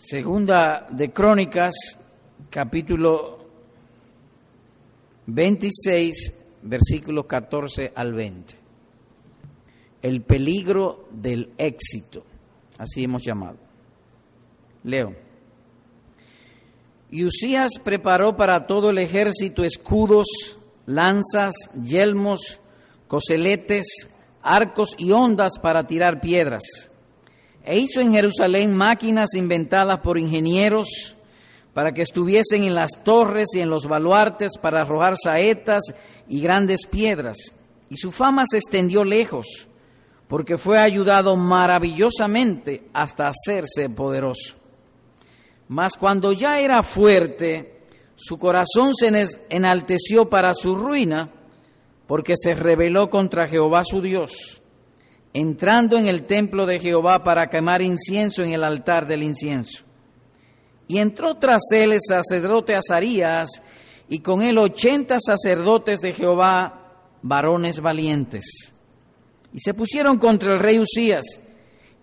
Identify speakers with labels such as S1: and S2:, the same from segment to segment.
S1: Segunda de Crónicas, capítulo 26, versículos 14 al 20. El peligro del éxito, así hemos llamado. Leo. Y Usías preparó para todo el ejército escudos, lanzas, yelmos, coseletes, arcos y ondas para tirar piedras. E hizo en Jerusalén máquinas inventadas por ingenieros para que estuviesen en las torres y en los baluartes para arrojar saetas y grandes piedras. Y su fama se extendió lejos, porque fue ayudado maravillosamente hasta hacerse poderoso. Mas cuando ya era fuerte, su corazón se enalteció para su ruina, porque se rebeló contra Jehová su Dios, entrando en el templo de Jehová para quemar incienso en el altar del incienso. Y entró tras él el sacerdote Azarías, y con él ochenta sacerdotes de Jehová, varones valientes. Y se pusieron contra el rey Usías,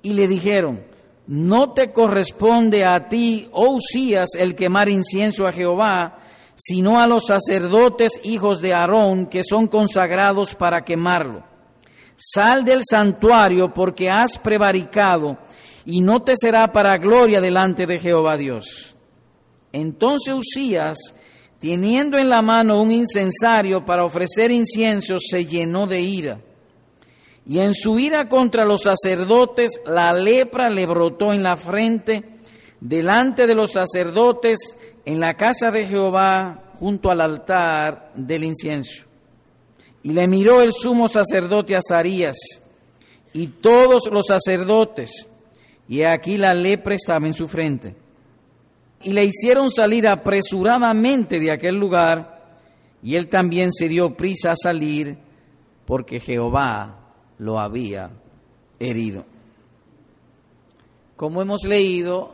S1: y le dijeron, no te corresponde a ti, oh Usías, el quemar incienso a Jehová, sino a los sacerdotes hijos de Aarón que son consagrados para quemarlo. Sal del santuario porque has prevaricado y no te será para gloria delante de Jehová Dios. Entonces Usías, teniendo en la mano un incensario para ofrecer incienso, se llenó de ira. Y en su ira contra los sacerdotes, la lepra le brotó en la frente delante de los sacerdotes en la casa de Jehová junto al altar del incienso. Y le miró el sumo sacerdote Azarías y todos los sacerdotes, y aquí la lepra estaba en su frente. Y le hicieron salir apresuradamente de aquel lugar, y él también se dio prisa a salir, porque Jehová lo había herido. Como hemos leído,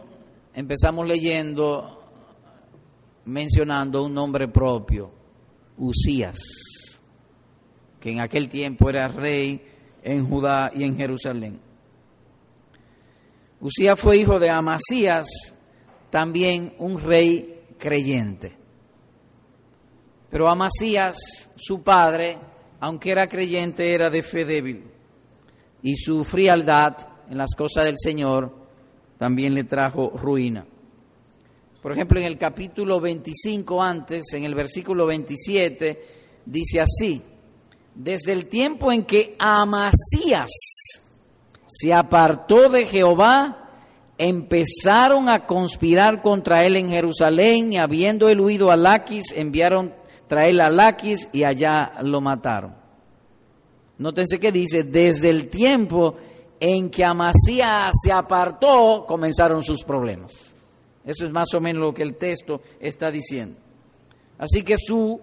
S1: empezamos leyendo mencionando un nombre propio, Usías, que en aquel tiempo era rey en Judá y en Jerusalén. Usías fue hijo de Amasías, también un rey creyente. Pero Amasías, su padre, aunque era creyente, era de fe débil. Y su frialdad en las cosas del Señor también le trajo ruina. Por ejemplo, en el capítulo 25 antes, en el versículo 27, dice así, desde el tiempo en que Amasías se apartó de Jehová, empezaron a conspirar contra él en Jerusalén y habiendo él huido a Laquis, enviaron traer a Laquis y allá lo mataron. Nótense que dice, desde el tiempo en que Amasías se apartó, comenzaron sus problemas. Eso es más o menos lo que el texto está diciendo. Así que su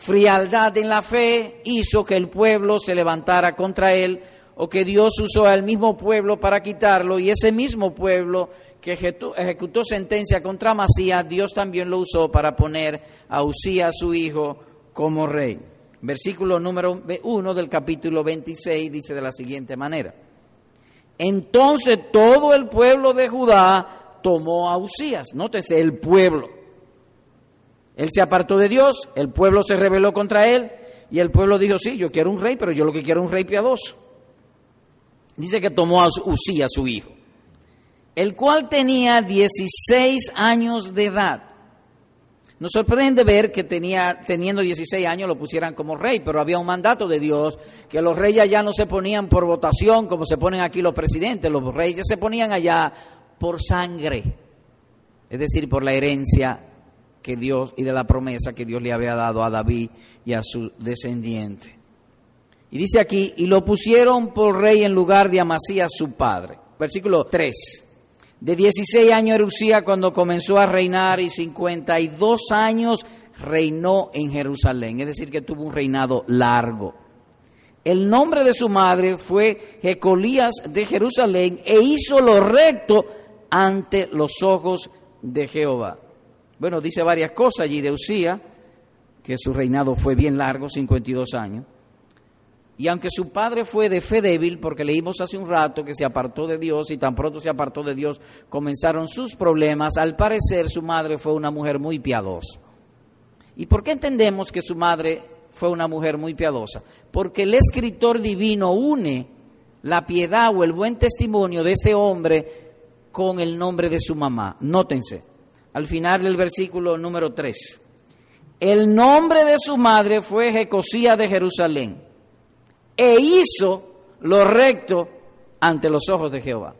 S1: frialdad en la fe hizo que el pueblo se levantara contra él o que Dios usó al mismo pueblo para quitarlo y ese mismo pueblo que ejecutó sentencia contra Masías, Dios también lo usó para poner a Usías, su hijo, como rey. Versículo número 1 del capítulo 26 dice de la siguiente manera. Entonces todo el pueblo de Judá tomó a Usías. Nótese, el pueblo. Él se apartó de Dios, el pueblo se rebeló contra él y el pueblo dijo, sí, yo quiero un rey, pero yo lo que quiero es un rey piadoso. Dice que tomó a Usías, su hijo, el cual tenía 16 años de edad. Nos sorprende ver que tenía, teniendo 16 años lo pusieran como rey, pero había un mandato de Dios que los reyes ya no se ponían por votación como se ponen aquí los presidentes, los reyes se ponían allá por sangre, es decir, por la herencia que Dios y de la promesa que Dios le había dado a David y a su descendiente. Y dice aquí, y lo pusieron por rey en lugar de Amasías su padre. Versículo 3. De 16 años era Usía cuando comenzó a reinar y 52 años reinó en Jerusalén, es decir, que tuvo un reinado largo. El nombre de su madre fue Jecolías de Jerusalén e hizo lo recto ante los ojos de Jehová. Bueno, dice varias cosas allí de Usía, que su reinado fue bien largo, 52 años. Y aunque su padre fue de fe débil, porque leímos hace un rato que se apartó de Dios y tan pronto se apartó de Dios comenzaron sus problemas, al parecer su madre fue una mujer muy piadosa. ¿Y por qué entendemos que su madre fue una mujer muy piadosa? Porque el escritor divino une la piedad o el buen testimonio de este hombre con el nombre de su mamá. Nótense, al final del versículo número 3. El nombre de su madre fue Jecosía de Jerusalén e hizo lo recto ante los ojos de Jehová.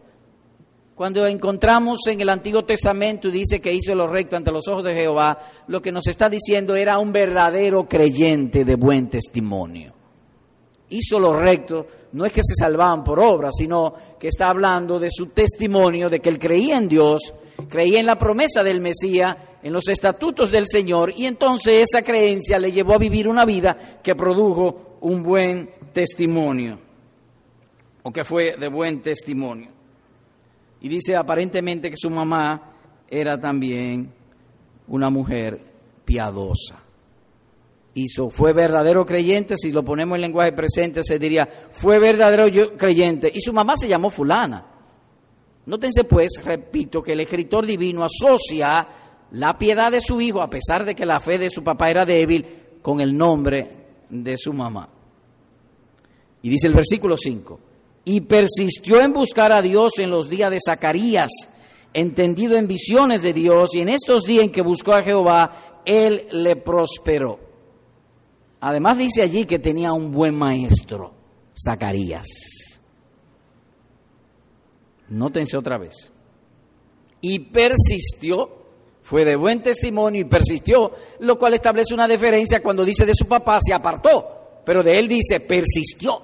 S1: Cuando encontramos en el Antiguo Testamento dice que hizo lo recto ante los ojos de Jehová, lo que nos está diciendo era un verdadero creyente de buen testimonio. Hizo lo recto, no es que se salvaban por obra, sino que está hablando de su testimonio, de que él creía en Dios, creía en la promesa del Mesías, en los estatutos del Señor, y entonces esa creencia le llevó a vivir una vida que produjo un buen testimonio, o que fue de buen testimonio. Y dice aparentemente que su mamá era también una mujer piadosa. Hizo, fue verdadero creyente, si lo ponemos en lenguaje presente se diría, fue verdadero creyente. Y su mamá se llamó fulana. Nótense pues, repito, que el escritor divino asocia la piedad de su hijo, a pesar de que la fe de su papá era débil, con el nombre de su mamá. Y dice el versículo 5, y persistió en buscar a Dios en los días de Zacarías, entendido en visiones de Dios, y en estos días en que buscó a Jehová, él le prosperó. Además dice allí que tenía un buen maestro, Zacarías. Nótense otra vez. Y persistió, fue de buen testimonio y persistió, lo cual establece una diferencia cuando dice de su papá, se apartó, pero de él dice, persistió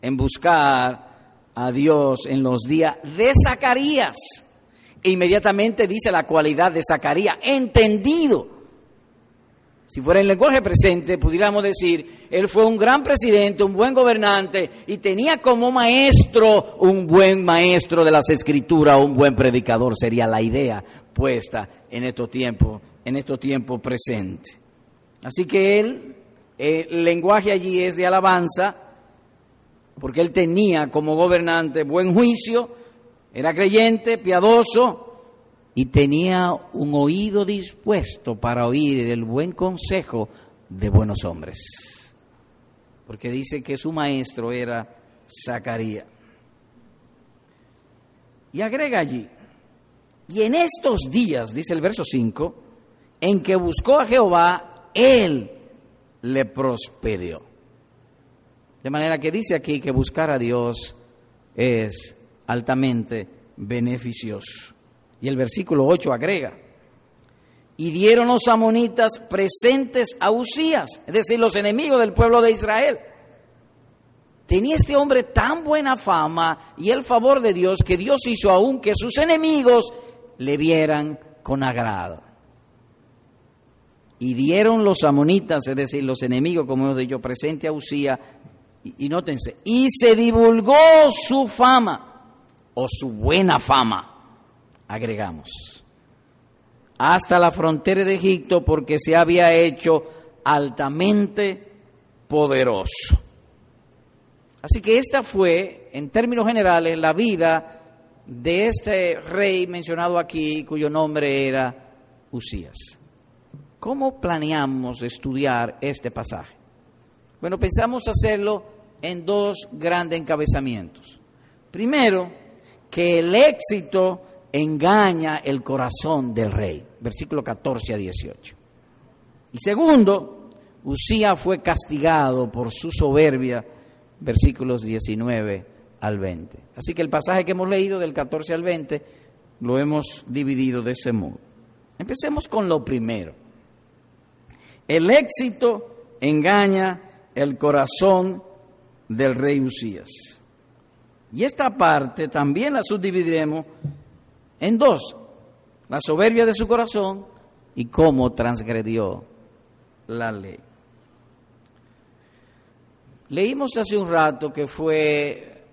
S1: en buscar a Dios en los días de Zacarías. E inmediatamente dice la cualidad de Zacarías, entendido. Si fuera en lenguaje presente, pudiéramos decir, él fue un gran presidente, un buen gobernante y tenía como maestro un buen maestro de las escrituras, un buen predicador, sería la idea puesta en estos tiempos, en estos tiempos presentes. Así que él, el lenguaje allí es de alabanza, porque él tenía como gobernante buen juicio, era creyente, piadoso y tenía un oído dispuesto para oír el buen consejo de buenos hombres. Porque dice que su maestro era Zacarías. Y agrega allí, y en estos días, dice el verso 5, en que buscó a Jehová, él le prosperó. De manera que dice aquí que buscar a Dios es altamente beneficioso. Y el versículo 8 agrega, y dieron los amonitas presentes a Usías, es decir, los enemigos del pueblo de Israel. Tenía este hombre tan buena fama y el favor de Dios que Dios hizo aún que sus enemigos le vieran con agrado. Y dieron los amonitas, es decir, los enemigos, como hemos dicho, presente a Usías, y, nótense, y se divulgó su fama o su buena fama, agregamos, hasta la frontera de Egipto porque se había hecho altamente poderoso. Así que esta fue, en términos generales, la vida de este rey mencionado aquí, cuyo nombre era Usías. ¿Cómo planeamos estudiar este pasaje? Bueno, pensamos hacerlo en dos grandes encabezamientos. Primero, que el éxito engaña el corazón del rey, versículo 14 a 18. Y segundo, Usía fue castigado por su soberbia, versículos 19 al 20. Así que el pasaje que hemos leído del 14 al 20 lo hemos dividido de ese modo. Empecemos con lo primero. El éxito engaña el corazón del rey Usías. Y esta parte también la subdividiremos en dos, la soberbia de su corazón y cómo transgredió la ley. Leímos hace un rato que fue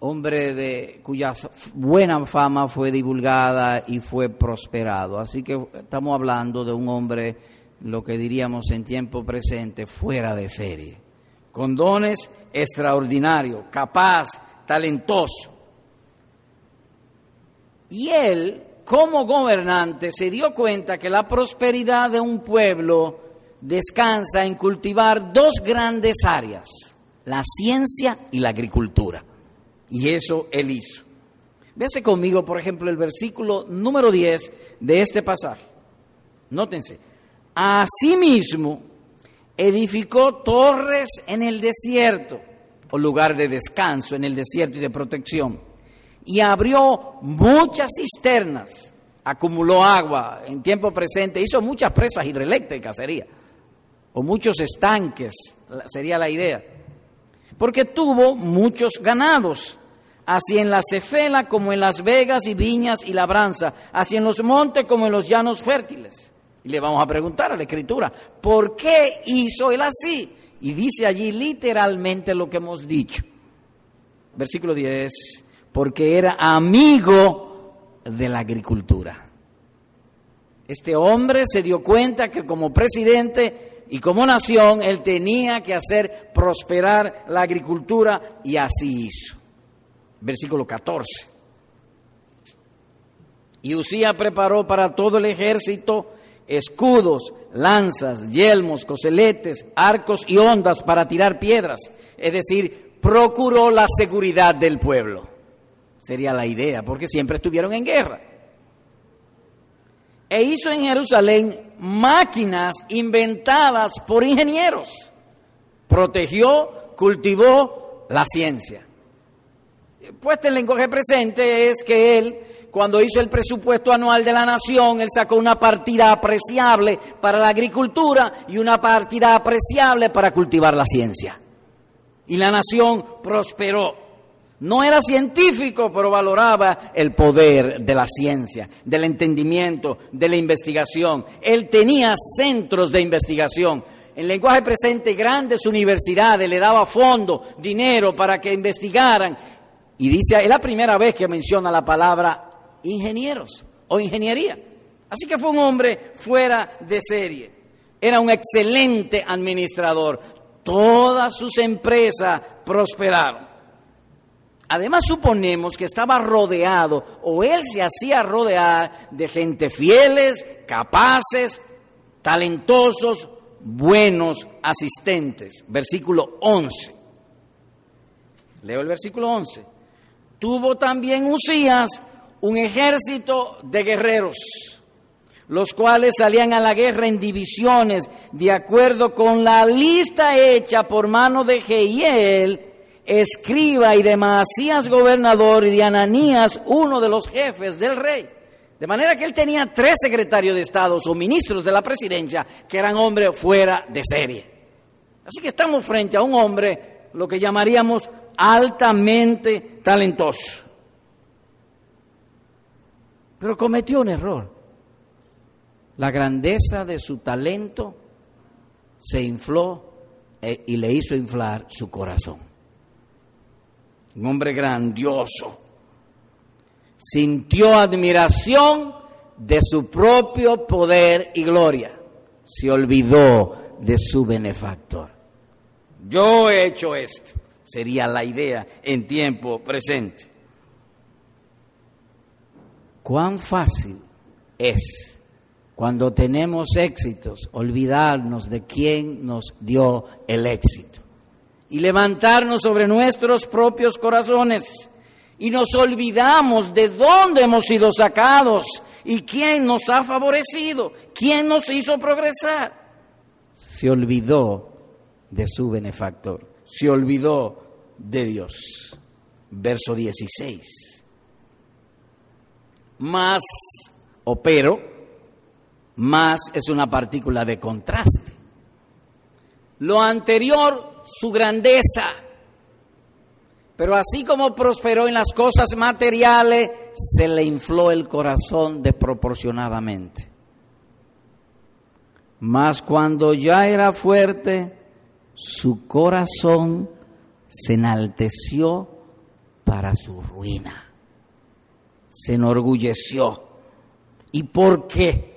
S1: hombre de cuya buena fama fue divulgada y fue prosperado. Así que estamos hablando de un hombre, lo que diríamos en tiempo presente, fuera de serie con dones extraordinarios, capaz, talentoso. Y él, como gobernante, se dio cuenta que la prosperidad de un pueblo descansa en cultivar dos grandes áreas, la ciencia y la agricultura. Y eso él hizo. Véase conmigo, por ejemplo, el versículo número 10 de este pasaje. Nótense. Asimismo, edificó torres en el desierto, o lugar de descanso en el desierto y de protección, y abrió muchas cisternas, acumuló agua en tiempo presente, hizo muchas presas hidroeléctricas, sería, o muchos estanques, sería la idea, porque tuvo muchos ganados, así en la cefela como en las vegas y viñas y labranza, así en los montes como en los llanos fértiles. Y le vamos a preguntar a la escritura, ¿por qué hizo él así? Y dice allí literalmente lo que hemos dicho. Versículo 10, porque era amigo de la agricultura. Este hombre se dio cuenta que como presidente y como nación él tenía que hacer prosperar la agricultura y así hizo versículo 14. Y Usía preparó para todo el ejército escudos, lanzas, yelmos, coseletes, arcos y ondas para tirar piedras. Es decir, procuró la seguridad del pueblo. Sería la idea, porque siempre estuvieron en guerra. E hizo en Jerusalén máquinas inventadas por ingenieros. Protegió, cultivó la ciencia puesta en lenguaje presente es que él, cuando hizo el presupuesto anual de la nación, él sacó una partida apreciable para la agricultura y una partida apreciable para cultivar la ciencia. Y la nación prosperó. No era científico, pero valoraba el poder de la ciencia, del entendimiento, de la investigación. Él tenía centros de investigación. En lenguaje presente, grandes universidades le daba fondo, dinero para que investigaran y dice, es la primera vez que menciona la palabra ingenieros o ingeniería. Así que fue un hombre fuera de serie. Era un excelente administrador. Todas sus empresas prosperaron. Además suponemos que estaba rodeado, o él se hacía rodear de gente fieles, capaces, talentosos, buenos asistentes. Versículo 11. Leo el versículo 11. Tuvo también Usías un ejército de guerreros, los cuales salían a la guerra en divisiones, de acuerdo con la lista hecha por mano de Jehiel, escriba, y de Masías gobernador, y de Ananías, uno de los jefes del rey. De manera que él tenía tres secretarios de Estado o ministros de la presidencia que eran hombres fuera de serie. Así que estamos frente a un hombre, lo que llamaríamos altamente talentoso. Pero cometió un error. La grandeza de su talento se infló eh, y le hizo inflar su corazón. Un hombre grandioso. Sintió admiración de su propio poder y gloria. Se olvidó de su benefactor. Yo he hecho esto sería la idea en tiempo presente. Cuán fácil es cuando tenemos éxitos olvidarnos de quién nos dio el éxito y levantarnos sobre nuestros propios corazones y nos olvidamos de dónde hemos sido sacados y quién nos ha favorecido, quién nos hizo progresar. Se olvidó de su benefactor se olvidó de Dios. Verso 16. Más o pero, más es una partícula de contraste. Lo anterior, su grandeza. Pero así como prosperó en las cosas materiales, se le infló el corazón desproporcionadamente. Mas cuando ya era fuerte, su corazón se enalteció para su ruina, se enorgulleció. ¿Y por qué?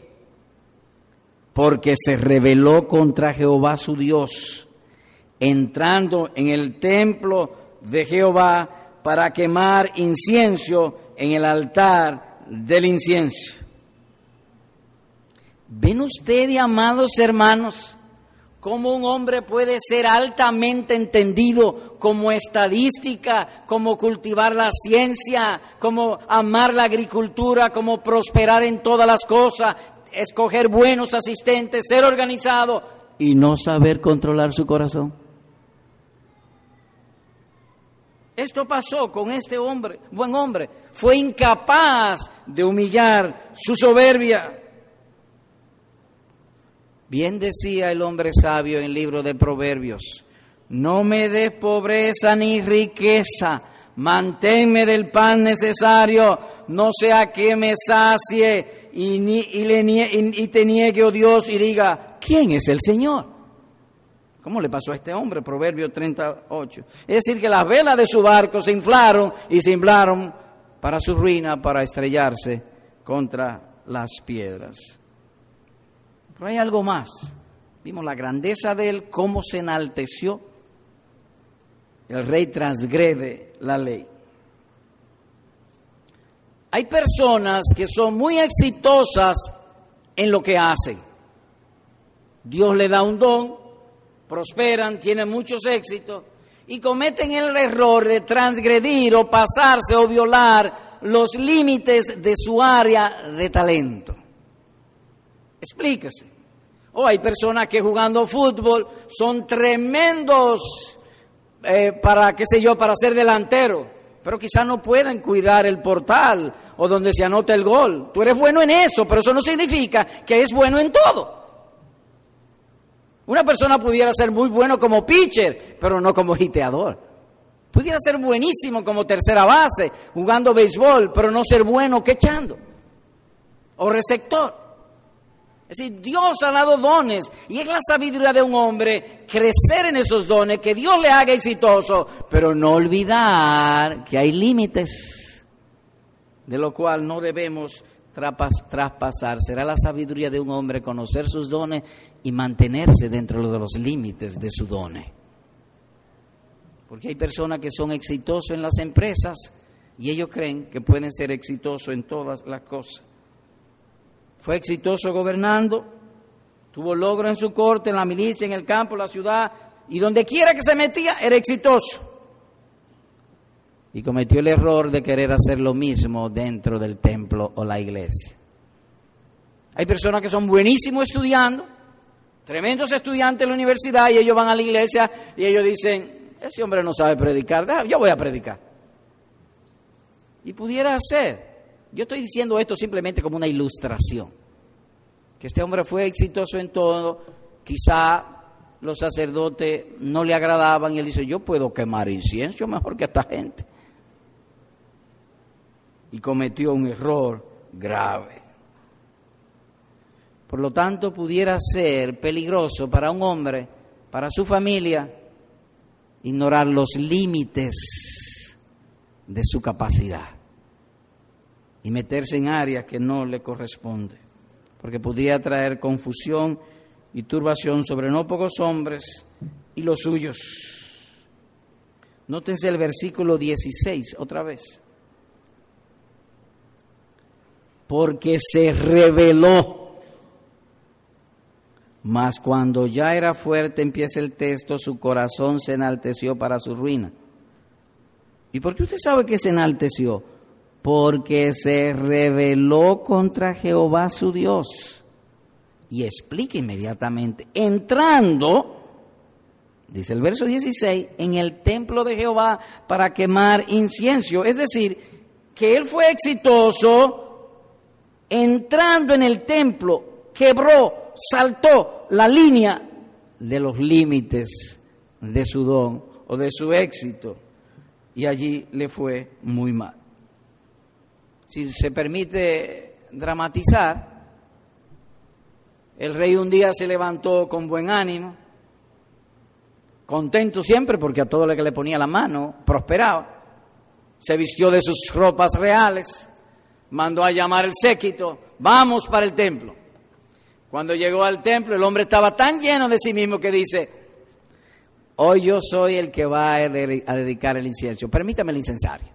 S1: Porque se rebeló contra Jehová su Dios entrando en el templo de Jehová para quemar incienso en el altar del incienso. ¿Ven ustedes, amados hermanos, cómo un hombre puede ser altamente entendido como estadística, como cultivar la ciencia, como amar la agricultura, como prosperar en todas las cosas, escoger buenos asistentes, ser organizado y no saber controlar su corazón? Esto pasó con este hombre, buen hombre. Fue incapaz de humillar su soberbia. Bien decía el hombre sabio en el libro de Proverbios, no me des pobreza ni riqueza, manténme del pan necesario, no sea que me sacie y, y te niegue, oh Dios, y diga, ¿quién es el Señor? ¿Cómo le pasó a este hombre? Proverbio 38. Es decir, que las velas de su barco se inflaron y se inflaron para su ruina, para estrellarse contra las piedras. Pero hay algo más. Vimos la grandeza de él, cómo se enalteció. El rey transgrede la ley. Hay personas que son muy exitosas en lo que hacen. Dios le da un don, prosperan, tienen muchos éxitos y cometen el error de transgredir o pasarse o violar los límites de su área de talento. Explíquese. O hay personas que jugando fútbol son tremendos eh, para, qué sé yo, para ser delantero, pero quizás no pueden cuidar el portal o donde se anota el gol. Tú eres bueno en eso, pero eso no significa que es bueno en todo. Una persona pudiera ser muy bueno como pitcher, pero no como hiteador. Pudiera ser buenísimo como tercera base, jugando béisbol, pero no ser bueno quechando o receptor. Es decir, Dios ha dado dones y es la sabiduría de un hombre crecer en esos dones, que Dios le haga exitoso, pero no olvidar que hay límites, de lo cual no debemos traspasar. Será la sabiduría de un hombre conocer sus dones y mantenerse dentro de los límites de su dones. Porque hay personas que son exitosos en las empresas y ellos creen que pueden ser exitosos en todas las cosas. Fue exitoso gobernando, tuvo logro en su corte, en la milicia, en el campo, en la ciudad, y donde quiera que se metía era exitoso. Y cometió el error de querer hacer lo mismo dentro del templo o la iglesia. Hay personas que son buenísimos estudiando, tremendos estudiantes en la universidad, y ellos van a la iglesia y ellos dicen, ese hombre no sabe predicar, yo voy a predicar. Y pudiera ser, yo estoy diciendo esto simplemente como una ilustración. Que este hombre fue exitoso en todo, quizá los sacerdotes no le agradaban y él dice, yo puedo quemar incienso mejor que esta gente. Y cometió un error grave. Por lo tanto, pudiera ser peligroso para un hombre, para su familia, ignorar los límites de su capacidad y meterse en áreas que no le corresponde, porque podría traer confusión y turbación sobre no pocos hombres y los suyos. Nótense el versículo 16 otra vez. Porque se reveló. Mas cuando ya era fuerte, empieza el texto, su corazón se enalteció para su ruina. ¿Y por qué usted sabe que se enalteció? porque se rebeló contra Jehová su Dios. Y explica inmediatamente, entrando, dice el verso 16, en el templo de Jehová para quemar incienso. Es decir, que él fue exitoso entrando en el templo, quebró, saltó la línea de los límites de su don o de su éxito. Y allí le fue muy mal si se permite dramatizar, el rey un día se levantó con buen ánimo, contento siempre porque a todo lo que le ponía la mano prosperaba, se vistió de sus ropas reales, mandó a llamar el séquito, vamos para el templo. Cuando llegó al templo, el hombre estaba tan lleno de sí mismo que dice, hoy yo soy el que va a dedicar el incienso. Permítame el incensario.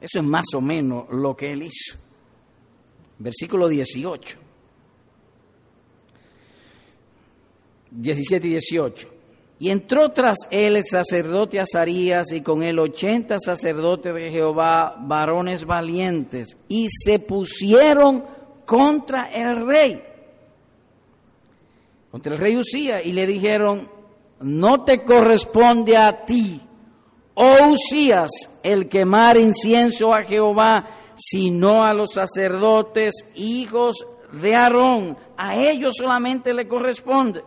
S1: Eso es más o menos lo que él hizo. Versículo 18. 17 y 18. Y entró tras él el sacerdote Azarías y con él ochenta sacerdotes de Jehová, varones valientes, y se pusieron contra el rey, contra el rey Usía, y le dijeron, no te corresponde a ti, oh Usías, el quemar incienso a Jehová, sino a los sacerdotes, hijos de Aarón, a ellos solamente le corresponde.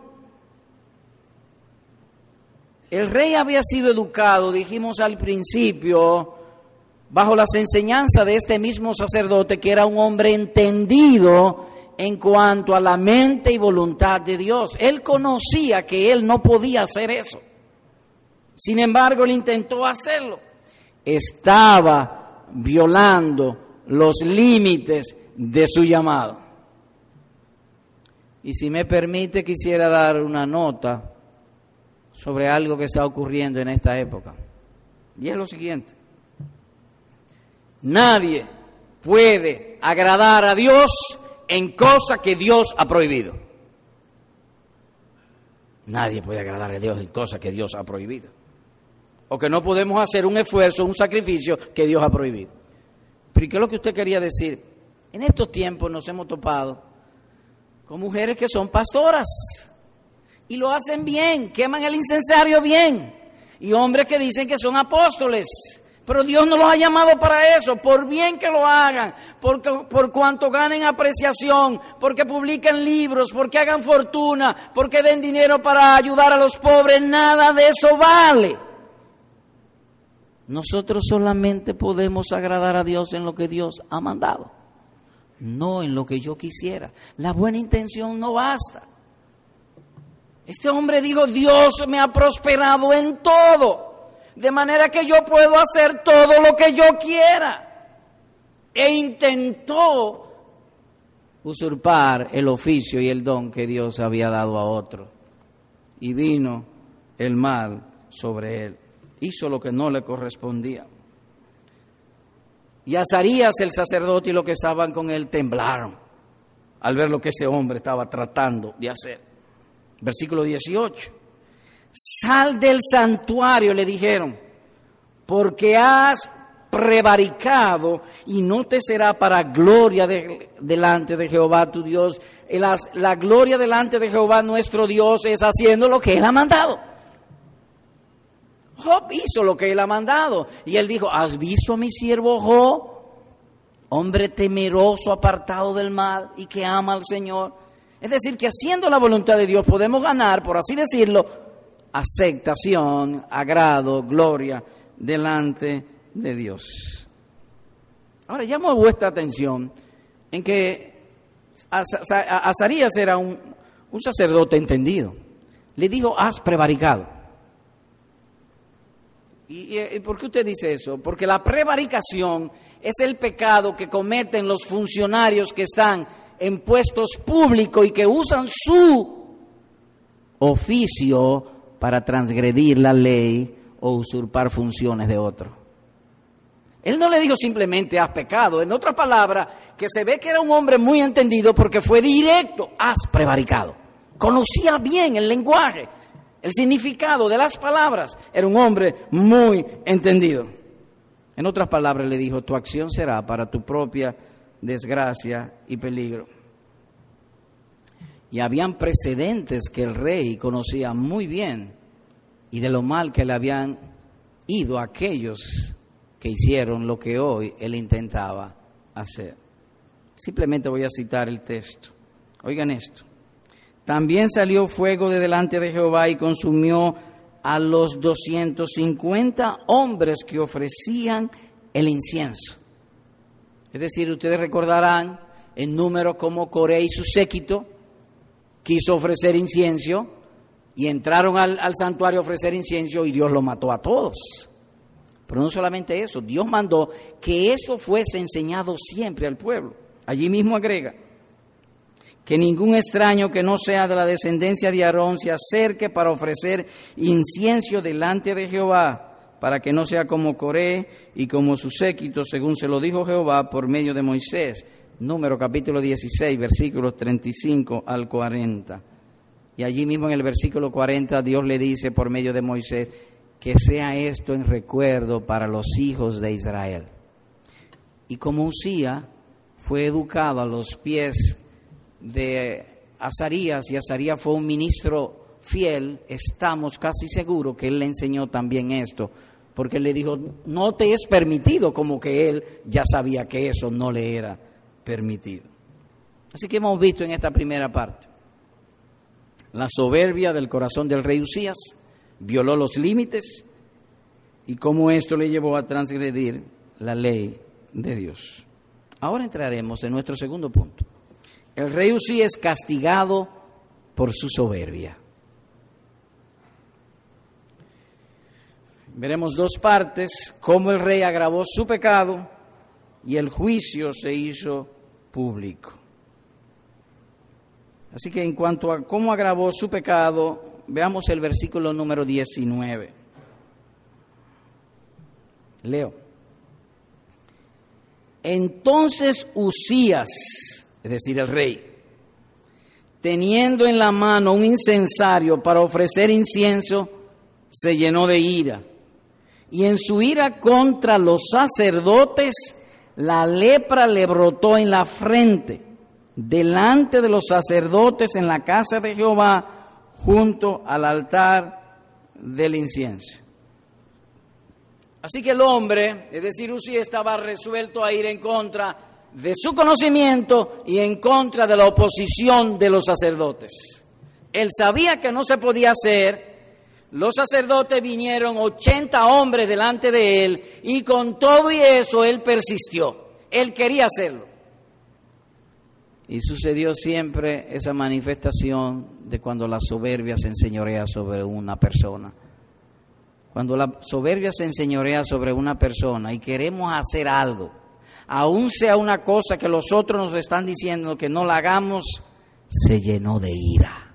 S1: El rey había sido educado, dijimos al principio, bajo las enseñanzas de este mismo sacerdote, que era un hombre entendido en cuanto a la mente y voluntad de Dios. Él conocía que él no podía hacer eso. Sin embargo, él intentó hacerlo. Estaba violando los límites de su llamado. Y si me permite, quisiera dar una nota sobre algo que está ocurriendo en esta época. Y es lo siguiente. Nadie puede agradar a Dios en cosas que Dios ha prohibido. Nadie puede agradar a Dios en cosas que Dios ha prohibido. O que no podemos hacer un esfuerzo, un sacrificio que Dios ha prohibido. Pero qué es lo que usted quería decir? En estos tiempos nos hemos topado con mujeres que son pastoras y lo hacen bien, queman el incensario bien. Y hombres que dicen que son apóstoles. Pero Dios no los ha llamado para eso, por bien que lo hagan, por, por cuanto ganen apreciación, porque publiquen libros, porque hagan fortuna, porque den dinero para ayudar a los pobres, nada de eso vale. Nosotros solamente podemos agradar a Dios en lo que Dios ha mandado, no en lo que yo quisiera. La buena intención no basta. Este hombre dijo, Dios me ha prosperado en todo, de manera que yo puedo hacer todo lo que yo quiera. E intentó usurpar el oficio y el don que Dios había dado a otro. Y vino el mal sobre él. Hizo lo que no le correspondía. Y Azarías, el sacerdote, y los que estaban con él temblaron al ver lo que ese hombre estaba tratando de hacer. Versículo 18. Sal del santuario, le dijeron, porque has prevaricado y no te será para gloria delante de Jehová tu Dios. La, gloria delante de Jehová nuestro Dios es haciendo lo que Él ha mandado. Job hizo lo que Él ha mandado. Y Él dijo, ¿has visto a mi siervo Job? Hombre temeroso, apartado del mal y que ama al Señor. Es decir, que haciendo la voluntad de Dios podemos ganar, por así decirlo, aceptación, agrado, gloria delante de Dios. Ahora llamo vuestra atención en que Azarías era un, un sacerdote entendido. Le dijo, has prevaricado. ¿Y, ¿Y por qué usted dice eso? Porque la prevaricación es el pecado que cometen los funcionarios que están en puestos públicos y que usan su oficio para transgredir la ley o usurpar funciones de otro. Él no le dijo simplemente has pecado, en otras palabras, que se ve que era un hombre muy entendido porque fue directo, has prevaricado. Conocía bien el lenguaje, el significado de las palabras, era un hombre muy entendido. En otras palabras le dijo, tu acción será para tu propia desgracia y peligro. Y habían precedentes que el rey conocía muy bien y de lo mal que le habían ido aquellos que hicieron lo que hoy él intentaba hacer. Simplemente voy a citar el texto. Oigan esto. También salió fuego de delante de Jehová y consumió a los 250 hombres que ofrecían el incienso. Es decir, ustedes recordarán en número como Coré y su séquito quiso ofrecer incienso y entraron al, santuario a ofrecer incienso y Dios lo mató a todos. Pero no solamente eso, Dios mandó que eso fuese enseñado siempre al pueblo. Allí mismo agrega que ningún extraño que no sea de la descendencia de Aarón se acerque para ofrecer incienso delante de Jehová, para que no sea como Coré y como su séquito, según se lo dijo Jehová por medio de Moisés. Número capítulo 16, versículos 35 al 40. Y allí mismo en el versículo 40 Dios le dice por medio de Moisés que sea esto en recuerdo para los hijos de Israel. Y como Usía fue educado a los pies de Azarías y Azarías fue un ministro fiel, estamos casi seguros que él le enseñó también esto, porque le dijo, no te es permitido, como que él ya sabía que eso no le era permitido. Así que hemos visto en esta primera parte la soberbia del corazón del rey Usías, violó los límites y cómo esto le llevó a transgredir la ley de Dios. Ahora entraremos en nuestro segundo punto. El rey Usí es castigado por su soberbia. Veremos dos partes, cómo el rey agravó su pecado y el juicio se hizo público. Así que en cuanto a cómo agravó su pecado, veamos el versículo número 19. Leo. Entonces Usías, es decir, el rey, teniendo en la mano un incensario para ofrecer incienso, se llenó de ira. Y en su ira contra los sacerdotes, la lepra le brotó en la frente, delante de los sacerdotes en la casa de Jehová, junto al altar del incienso. Así que el hombre, es decir, Usí estaba resuelto a ir en contra de su conocimiento y en contra de la oposición de los sacerdotes. Él sabía que no se podía hacer, los sacerdotes vinieron 80 hombres delante de él y con todo y eso él persistió, él quería hacerlo. Y sucedió siempre esa manifestación de cuando la soberbia se enseñorea sobre una persona. Cuando la soberbia se enseñorea sobre una persona y queremos hacer algo, aun sea una cosa que los otros nos están diciendo que no la hagamos, se llenó de ira.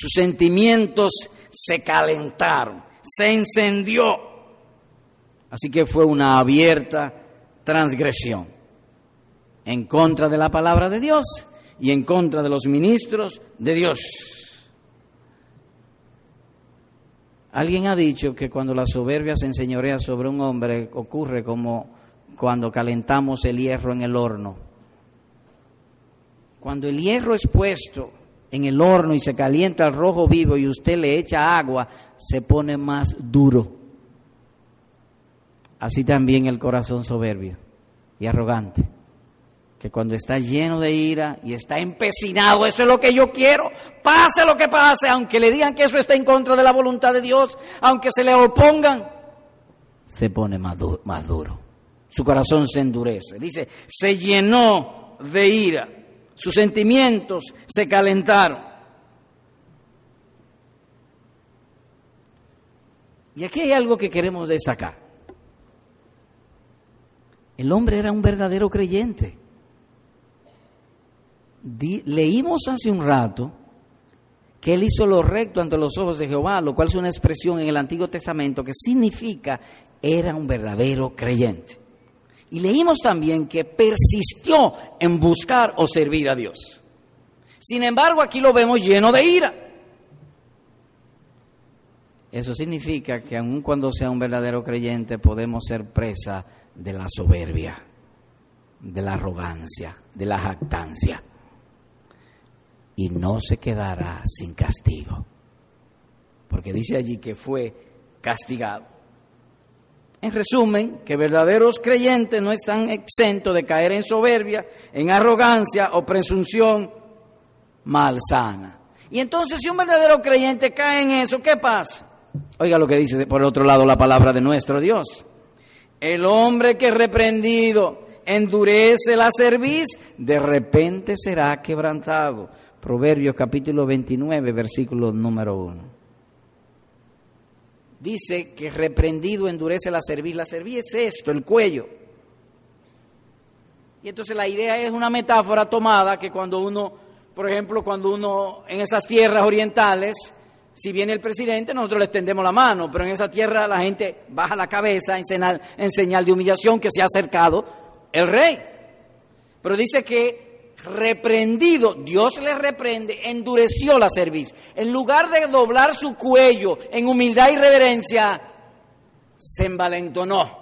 S1: Sus sentimientos se calentaron, se encendió. Así que fue una abierta transgresión en contra de la palabra de Dios y en contra de los ministros de Dios. Alguien ha dicho que cuando la soberbia se enseñorea sobre un hombre ocurre como cuando calentamos el hierro en el horno. Cuando el hierro es puesto en el horno y se calienta el rojo vivo y usted le echa agua, se pone más duro. Así también el corazón soberbio y arrogante que cuando está lleno de ira y está empecinado, eso es lo que yo quiero, pase lo que pase, aunque le digan que eso está en contra de la voluntad de Dios, aunque se le opongan, se pone más, duro, Su corazón se endurece. Dice, se llenó de ira, sus sentimientos se calentaron. Y aquí hay algo que queremos destacar. El hombre era un verdadero creyente leímos hace un rato que él hizo lo recto ante los ojos de Jehová, lo cual es una expresión en el Antiguo Testamento que significa era un verdadero creyente. Y leímos también que persistió en buscar o servir a Dios. Sin embargo, aquí lo vemos lleno de ira. Eso significa que aun cuando sea un verdadero creyente podemos ser presa de la soberbia, de la arrogancia, de la jactancia y no se quedará sin castigo. Porque dice allí que fue castigado. En resumen, que verdaderos creyentes no están exentos de caer en soberbia, en arrogancia o presunción malsana. Y entonces si un verdadero creyente cae en eso, ¿qué pasa? Oiga lo que dice por otro lado la palabra de nuestro Dios. El hombre que reprendido endurece la cerviz, de repente será quebrantado Proverbios capítulo 29, versículo número 1. Dice que reprendido endurece la cerviz. La cerviz es esto, el cuello. Y entonces la idea es una metáfora tomada que cuando uno, por ejemplo, cuando uno en esas tierras orientales, si viene el presidente, nosotros le extendemos la mano, pero en esa tierra la gente baja la cabeza en señal, en señal de humillación que se ha acercado el rey. Pero dice que reprendido, Dios le reprende, endureció la cerviz. En lugar de doblar su cuello en humildad y reverencia, se envalentonó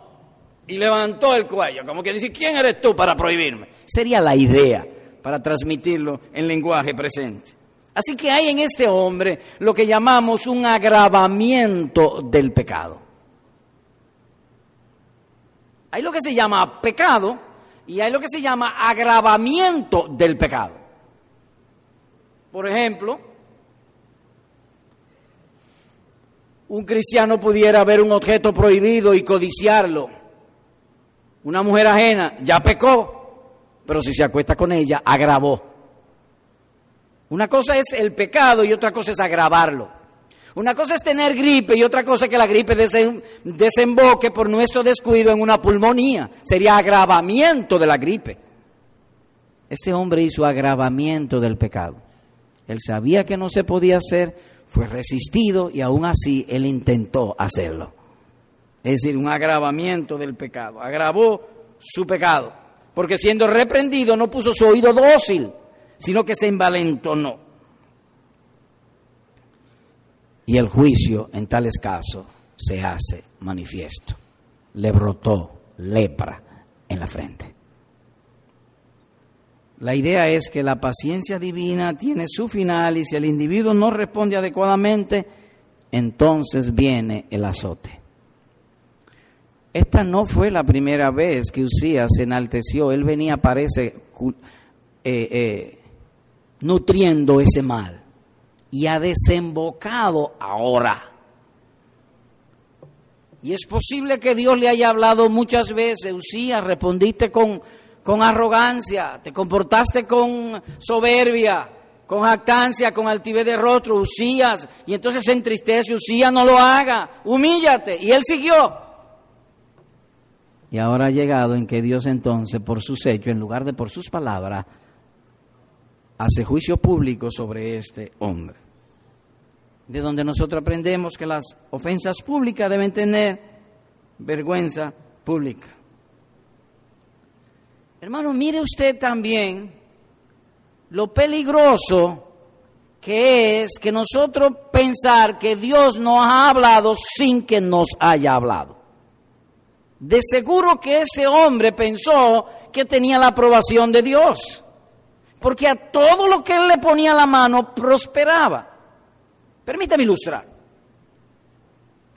S1: y levantó el cuello, como que dice, ¿quién eres tú para prohibirme? Sería la idea para transmitirlo en lenguaje presente. Así que hay en este hombre lo que llamamos un agravamiento del pecado. Hay lo que se llama pecado y hay lo que se llama agravamiento del pecado. Por ejemplo, un cristiano pudiera ver un objeto prohibido y codiciarlo. Una mujer ajena ya pecó, pero si se acuesta con ella, agravó. Una cosa es el pecado y otra cosa es agravarlo. Una cosa es tener gripe y otra cosa que la gripe desemboque por nuestro descuido en una pulmonía. Sería agravamiento de la gripe. Este hombre hizo agravamiento del pecado. Él sabía que no se podía hacer, fue resistido y aún así él intentó hacerlo. Es decir, un agravamiento del pecado. Agravó su pecado. Porque siendo reprendido no puso su oído dócil, sino que se envalentonó. Y el juicio en tales casos se hace manifiesto. Le brotó lepra en la frente. La idea es que la paciencia divina tiene su final y si el individuo no responde adecuadamente, entonces viene el azote. Esta no fue la primera vez que Usías se enalteció. Él venía, parece, eh, eh, nutriendo ese mal y ha desembocado ahora. Y es posible que Dios le haya hablado muchas veces, Usías, respondiste con, con arrogancia, te comportaste con soberbia, con jactancia, con altivez de rostro, Usías, y entonces se entristece, Usías no lo haga, humíllate, y él siguió. Y ahora ha llegado en que Dios entonces, por sus hechos, en lugar de por sus palabras, hace juicio público sobre este hombre. De donde nosotros aprendemos que las ofensas públicas deben tener vergüenza pública. Hermano, mire usted también lo peligroso que es que nosotros pensar que Dios nos ha hablado sin que nos haya hablado. De seguro que ese hombre pensó que tenía la aprobación de Dios porque a todo lo que él le ponía la mano prosperaba. Permítame ilustrar.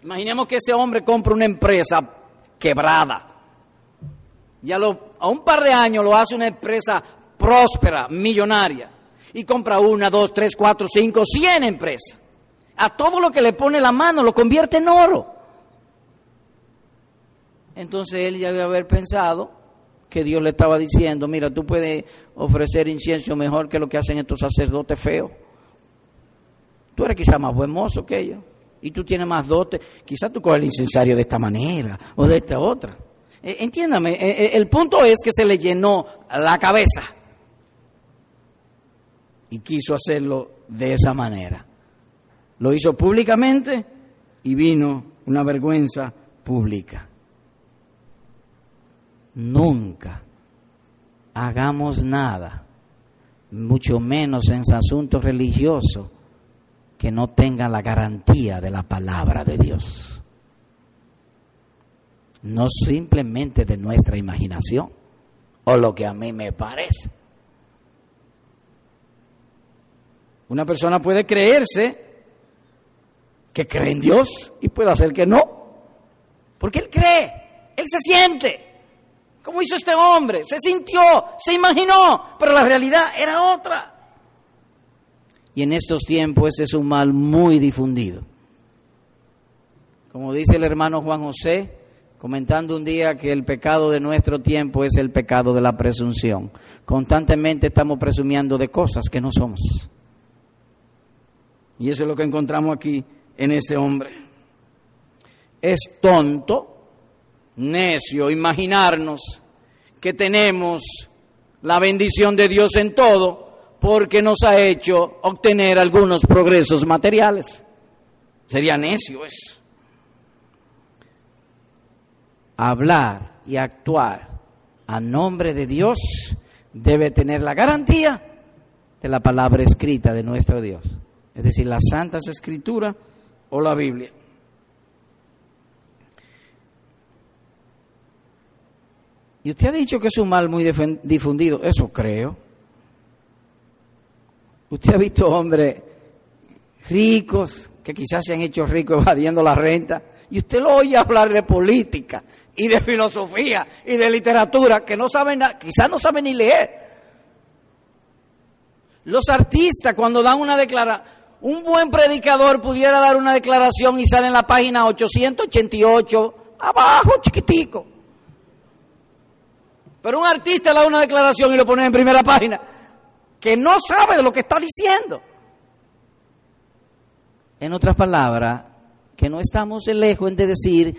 S1: Imaginemos que ese hombre compra una empresa quebrada. Y a, a un par de años lo hace una empresa próspera, millonaria. Y compra una, dos, tres, cuatro, cinco, cien empresas. A todo lo que le pone la mano lo convierte en oro. Entonces él ya debe haber pensado que Dios le estaba diciendo, mira, tú puedes ofrecer incienso mejor que lo que hacen estos sacerdotes feos. Tú eres quizá más buen mozo que ellos y tú tienes más dote. Quizás tú coges el incensario de esta manera o de esta otra. Eh, entiéndame, eh, eh, el punto es que se le llenó la cabeza y quiso hacerlo de esa manera. Lo hizo públicamente y vino una vergüenza pública nunca hagamos nada, mucho menos en asuntos religiosos, que no tenga la garantía de la palabra de Dios. No simplemente de nuestra imaginación o lo que a mí me parece. Una persona puede creerse que cree en Dios y puede hacer que no, porque él cree, él se siente. ¿Cómo hizo este hombre? Se sintió, se imaginó, pero la realidad era otra. Y en estos tiempos ese es un mal muy difundido. Como dice el hermano Juan José, comentando un día que el pecado de nuestro tiempo es el pecado de la presunción. Constantemente estamos presumiendo de cosas que no somos. Y eso es lo que encontramos aquí en este hombre. Es tonto necio imaginarnos que tenemos la bendición de Dios en todo porque nos ha hecho obtener algunos progresos materiales. Sería necio eso. Hablar y actuar a nombre de Dios debe tener la garantía de la palabra escrita de nuestro Dios, es decir, las Santas Escrituras o la Biblia. Y usted ha dicho que es un mal muy difundido, eso creo. Usted ha visto hombres ricos que quizás se han hecho ricos evadiendo la renta y usted lo oye hablar de política y de filosofía y de literatura que no saben, quizás no saben ni leer. Los artistas cuando dan una declaración, un buen predicador pudiera dar una declaración y sale en la página 888, abajo, chiquitico. Pero un artista da una declaración y lo pone en primera página, que no sabe de lo que está diciendo. En otras palabras, que no estamos lejos de decir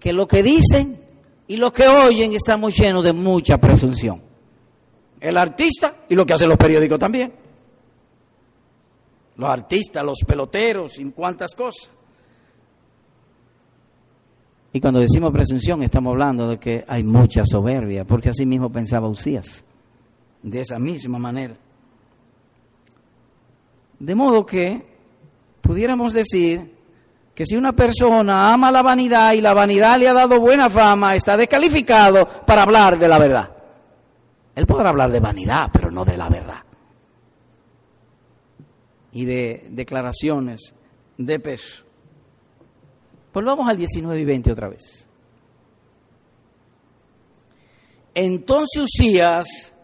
S1: que lo que dicen y lo que oyen estamos llenos de mucha presunción. El artista y lo que hacen los periódicos también. Los artistas, los peloteros y cuantas cosas. Y cuando decimos presunción estamos hablando de que hay mucha soberbia, porque así mismo pensaba Usías, de esa misma manera. De modo que pudiéramos decir que si una persona ama la vanidad y la vanidad le ha dado buena fama, está descalificado para hablar de la verdad. Él podrá hablar de vanidad, pero no de la verdad. Y de declaraciones de peso. Volvamos al 19 y 20 otra vez. Entonces Usías,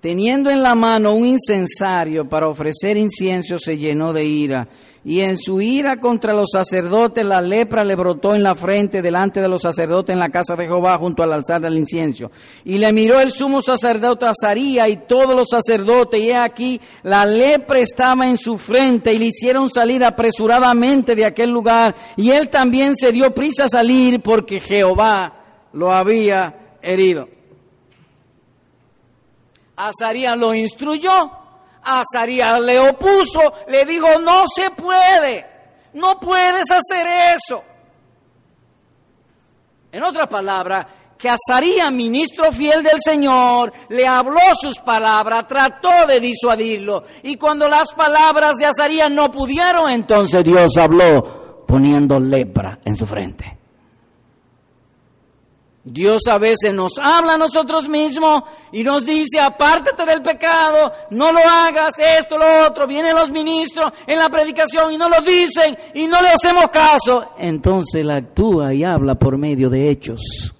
S1: teniendo en la mano un incensario para ofrecer incienso, se llenó de ira y en su ira contra los sacerdotes la lepra le brotó en la frente delante de los sacerdotes en la casa de Jehová junto al alzar del incienso. Y le miró el sumo sacerdote Azaría y todos los sacerdotes y he aquí la lepra estaba en su frente y le hicieron salir apresuradamente de aquel lugar y él también se dio prisa a salir porque Jehová lo había herido. Azarías lo instruyó Azarías le opuso, le dijo, no se puede, no puedes hacer eso. En otras palabras, que Azarías, ministro fiel del Señor, le habló sus palabras, trató de disuadirlo. Y cuando las palabras de Azarías no pudieron, entonces Dios habló poniendo lepra en su frente. Dios a veces nos habla a nosotros mismos y nos dice, apártate del pecado, no lo hagas, esto, lo otro. Vienen los ministros en la predicación y no lo dicen y no le hacemos caso. Entonces Él actúa y habla por medio de hechos.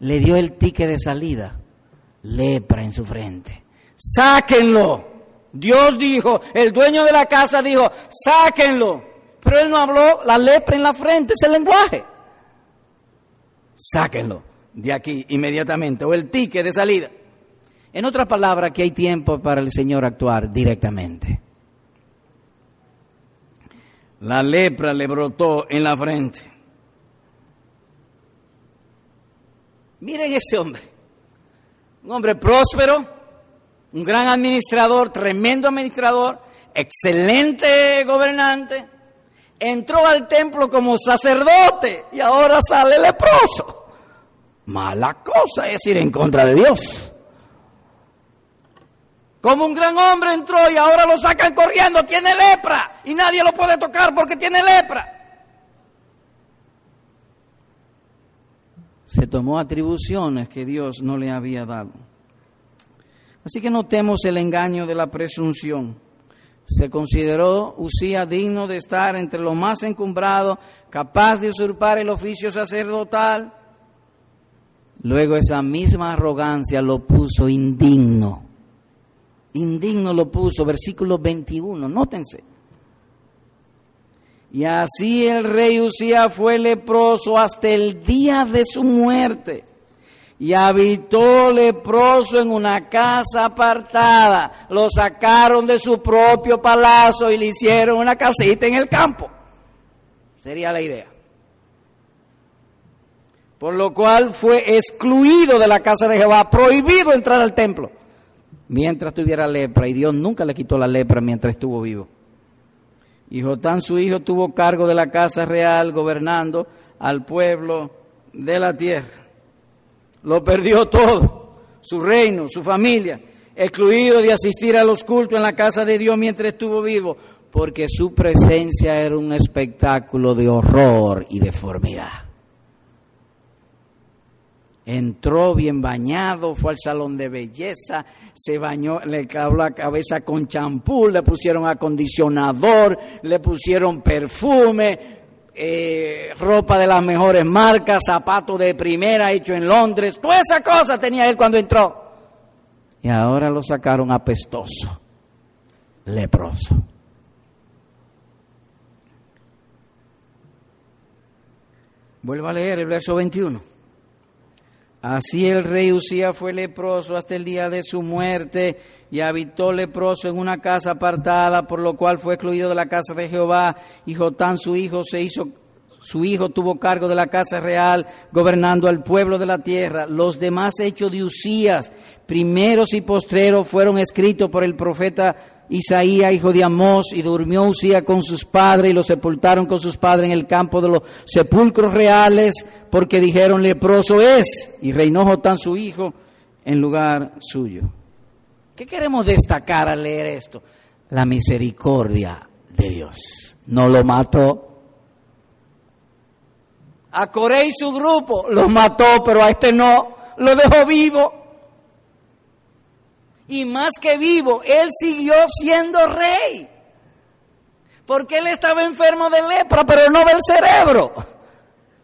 S1: Le dio el ticket de salida, lepra en su frente. Sáquenlo. Dios dijo, el dueño de la casa dijo, sáquenlo. Pero Él no habló la lepra en la frente, es el lenguaje sáquenlo de aquí inmediatamente, o el ticket de salida. En otras palabras, que hay tiempo para el Señor actuar directamente. La lepra le brotó en la frente. Miren ese hombre, un hombre próspero, un gran administrador, tremendo administrador, excelente gobernante, entró al templo como sacerdote y ahora sale leproso. Mala cosa es ir en contra de Dios. Como un gran hombre entró y ahora lo sacan corriendo, tiene lepra y nadie lo puede tocar porque tiene lepra. Se tomó atribuciones que Dios no le había dado. Así que notemos el engaño de la presunción se consideró Usía digno de estar entre los más encumbrados, capaz de usurpar el oficio sacerdotal. Luego esa misma arrogancia lo puso indigno. Indigno lo puso, versículo 21, nótense. Y así el rey Usía fue leproso hasta el día de su muerte y habitó leproso en una casa apartada. Lo sacaron de su propio palacio y le hicieron una casita en el campo. Sería la idea. por lo cual fue excluido de la casa de Jehová, prohibido entrar al templo, mientras tuviera lepra, y Dios nunca le quitó la lepra mientras estuvo vivo. Y Jotán su hijo tuvo cargo de la casa real, gobernando al pueblo de la tierra. Lo perdió todo, su reino, su familia, excluido de asistir a los cultos en la casa de Dios mientras estuvo vivo, porque su presencia era un espectáculo de horror y deformidad. Entró bien bañado, fue al salón de belleza, se bañó, le clavó la cabeza con champú, le pusieron acondicionador, le pusieron perfume, eh, ropa de las mejores marcas, zapatos de primera hecho en Londres, toda esa cosa tenía él cuando entró. Y ahora lo sacaron apestoso, leproso. Vuelvo a leer el verso 21. Así el rey Usía fue leproso hasta el día de su muerte y habitó leproso en una casa apartada, por lo cual fue excluido de la casa de Jehová. Y Jotán su hijo se hizo, su hijo tuvo cargo de la casa real, gobernando al pueblo de la tierra. Los demás hechos de Usías, primeros y postreros, fueron escritos por el profeta Isaías, hijo de Amós, y durmió Usía con sus padres y lo sepultaron con sus padres en el campo de los sepulcros reales, porque dijeron leproso es, y reinó Jotán su hijo en lugar suyo. ¿Qué queremos destacar al leer esto? La misericordia de Dios. No lo mató. A Coré y su grupo los mató, pero a este no, lo dejó vivo y más que vivo, él siguió siendo rey. Porque él estaba enfermo de lepra, pero no del cerebro.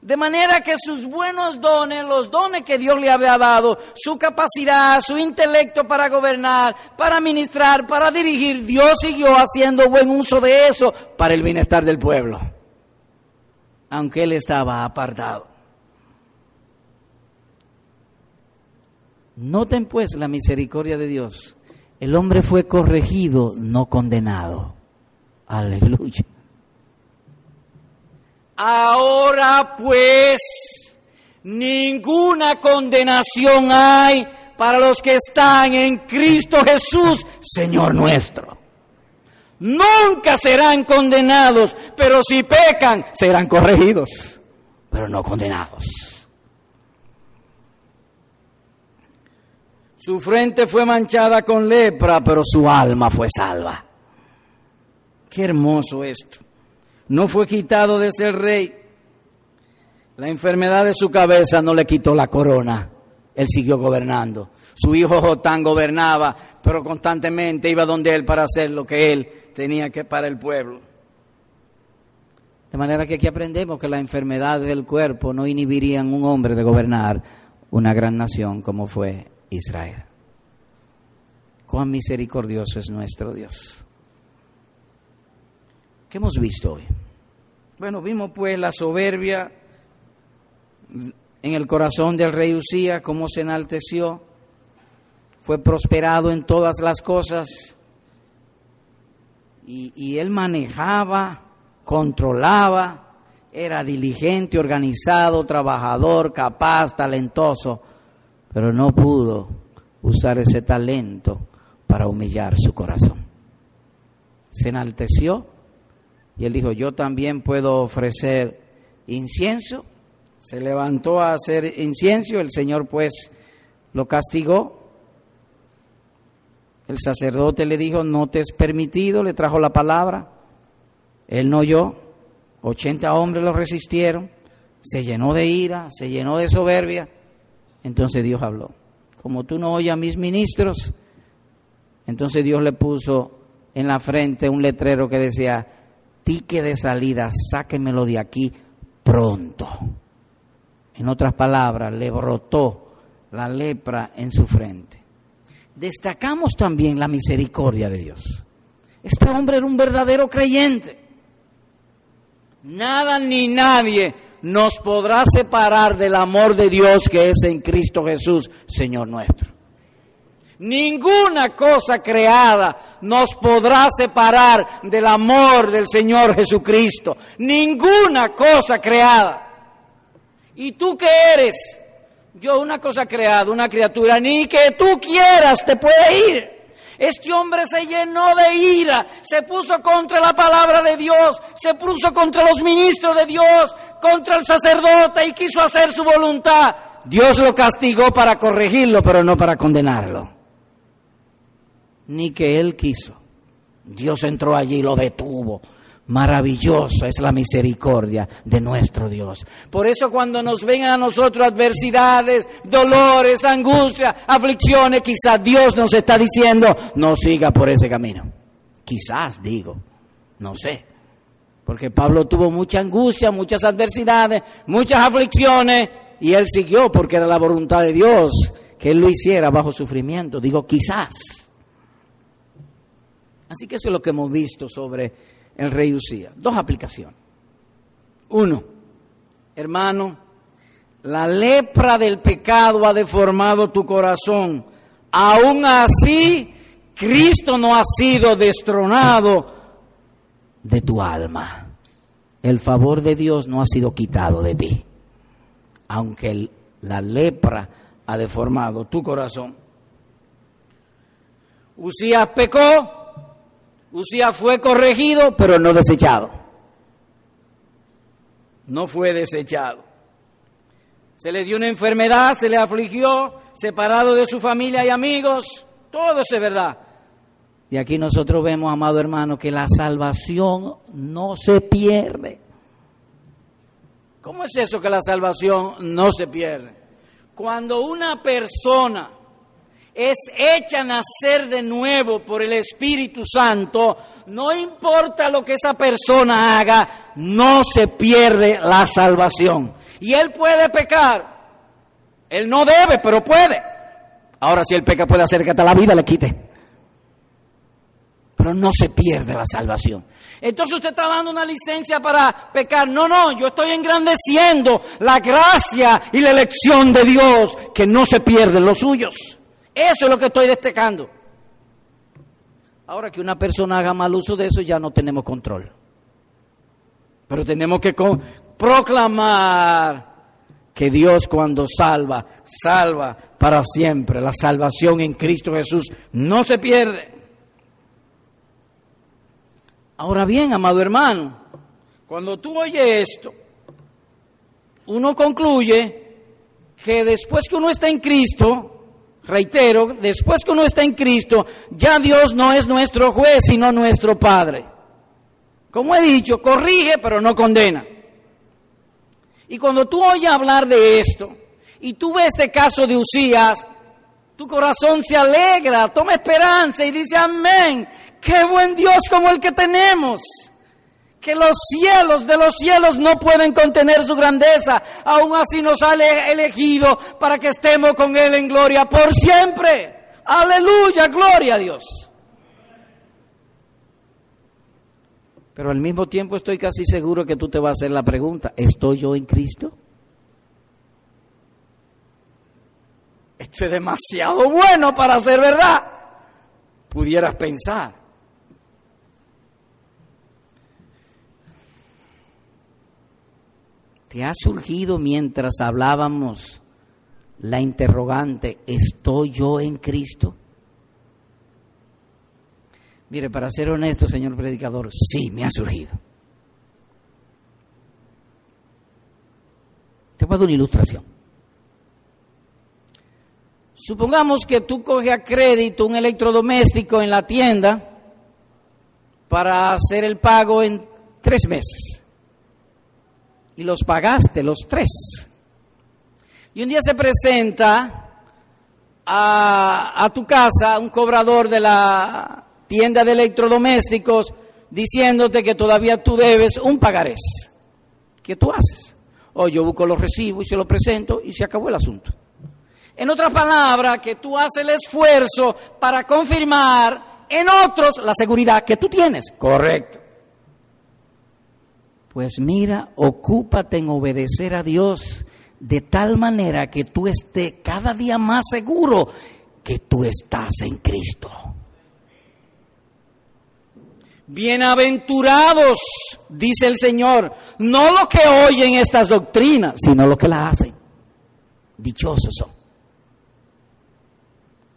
S1: De manera que sus buenos dones, los dones que Dios le había dado, su capacidad, su intelecto para gobernar, para ministrar, para dirigir, Dios siguió haciendo buen uso de eso para el bienestar del pueblo. Aunque él estaba apartado. Noten pues la misericordia de Dios. El hombre fue corregido, no condenado. Aleluya. Ahora pues, ninguna condenación hay para los que están en Cristo Jesús, Señor nuestro. Nunca serán condenados, pero si pecan, serán corregidos, pero no condenados. Su frente fue manchada con lepra, pero su alma fue salva. Qué hermoso esto. No fue quitado de ser rey. La enfermedad de su cabeza no le quitó la corona. Él siguió gobernando. Su hijo Jotán gobernaba, pero constantemente iba donde él para hacer lo que él tenía que para el pueblo. De manera que aquí aprendemos que las enfermedades del cuerpo no inhibirían a un hombre de gobernar una gran nación como fue Israel. Cuán misericordioso es nuestro Dios. ¿Qué hemos visto hoy? Bueno, vimos pues la soberbia en el corazón del rey Usía, cómo se enalteció, fue prosperado en todas las cosas y, y él manejaba, controlaba, era diligente, organizado, trabajador, capaz, talentoso pero no pudo usar ese talento para humillar su corazón. Se enalteció y él dijo, yo también puedo ofrecer incienso. Se levantó a hacer incienso, el Señor pues lo castigó. El sacerdote le dijo, no te es permitido, le trajo la palabra. Él no oyó, 80 hombres lo resistieron, se llenó de ira, se llenó de soberbia entonces Dios habló. Como tú no oyes a mis ministros, entonces Dios le puso en la frente un letrero que decía, tique de salida, sáquemelo de aquí pronto. En otras palabras, le brotó la lepra en su frente. Destacamos también la misericordia de Dios. Este hombre era un verdadero creyente. Nada ni nadie nos podrá separar del amor de Dios que es en Cristo Jesús, Señor nuestro. Ninguna cosa creada nos podrá separar del amor del Señor Jesucristo. Ninguna cosa creada. ¿Y tú qué eres? Yo una cosa creado, una criatura, ni que tú quieras te puede ir. Este hombre se llenó de ira, se puso contra la palabra de Dios, se puso contra los ministros de Dios, contra el sacerdote y quiso hacer su voluntad. Dios lo castigó para corregirlo, pero no para condenarlo. Ni que él quiso. Dios entró allí y lo detuvo. Maravillosa es la misericordia de nuestro Dios. Por eso cuando nos vengan a nosotros adversidades, dolores, angustias, aflicciones, quizás Dios nos está diciendo, no siga por ese camino. Quizás digo, no sé. Porque Pablo tuvo mucha angustia, muchas adversidades, muchas aflicciones, y él siguió porque era la voluntad de Dios que él lo hiciera bajo sufrimiento. Digo, quizás. Así que eso es lo que hemos visto sobre el rey Usía. Dos aplicaciones. Uno, hermano, la lepra del pecado ha deformado tu corazón. Aún así, Cristo no ha sido destronado de tu alma. El favor de Dios no ha sido quitado de ti. Aunque la lepra ha deformado tu corazón. Usías pecó, Usías fue corregido, pero no desechado. No fue desechado. Se le dio una enfermedad, se le afligió, separado de su familia y amigos. Todo es verdad. Y aquí nosotros vemos, amado hermano, que la salvación no se pierde. ¿Cómo es eso que la salvación no se pierde? Cuando una persona es hecha nacer de nuevo por el Espíritu Santo, no importa lo que esa persona haga, no se pierde la salvación. Y él puede pecar. Él no debe, pero puede. Ahora si él peca puede hacer que hasta la vida le quite. Pero no se pierde la salvación. Entonces usted está dando una licencia para pecar. No, no, yo estoy engrandeciendo la gracia y la elección de Dios que no se pierden los suyos. Eso es lo que estoy destacando. Ahora que una persona haga mal uso de eso ya no tenemos control. Pero tenemos que proclamar que Dios cuando salva, salva para siempre. La salvación en Cristo Jesús no se pierde. Ahora bien, amado hermano, cuando tú oyes esto, uno concluye que después que uno está en Cristo, reitero, después que uno está en Cristo, ya Dios no es nuestro juez, sino nuestro Padre. Como he dicho, corrige, pero no condena. Y cuando tú oyes hablar de esto, y tú ves este caso de Usías, tu corazón se alegra, toma esperanza y dice, amén, qué buen Dios como el que tenemos que los cielos de los cielos no pueden contener su grandeza, aún así nos ha elegido para que estemos con Él en gloria por siempre. Aleluya, gloria a Dios. Pero al mismo tiempo estoy casi seguro que tú te vas a hacer la pregunta, ¿estoy yo en Cristo? Esto es demasiado bueno para ser verdad. Pudieras pensar. ¿Te ha surgido mientras hablábamos la interrogante, ¿estoy yo en Cristo? Mire, para ser honesto, señor predicador, sí, me ha surgido. Te voy dar una ilustración. Supongamos que tú coges a crédito un electrodoméstico en la tienda para hacer el pago en tres meses y los pagaste los tres. Y un día se presenta a, a tu casa un cobrador de la tienda de electrodomésticos diciéndote que todavía tú debes un pagarés. ¿Qué tú haces? O yo busco los recibos y se los presento y se acabó el asunto. En otras palabras, que tú haces el esfuerzo para confirmar en otros la seguridad que tú tienes. Correcto. Pues mira, ocúpate en obedecer a Dios de tal manera que tú estés cada día más seguro que tú estás en Cristo. Bienaventurados, dice el Señor, no los que oyen estas doctrinas, sino los que las hacen. Dichosos son.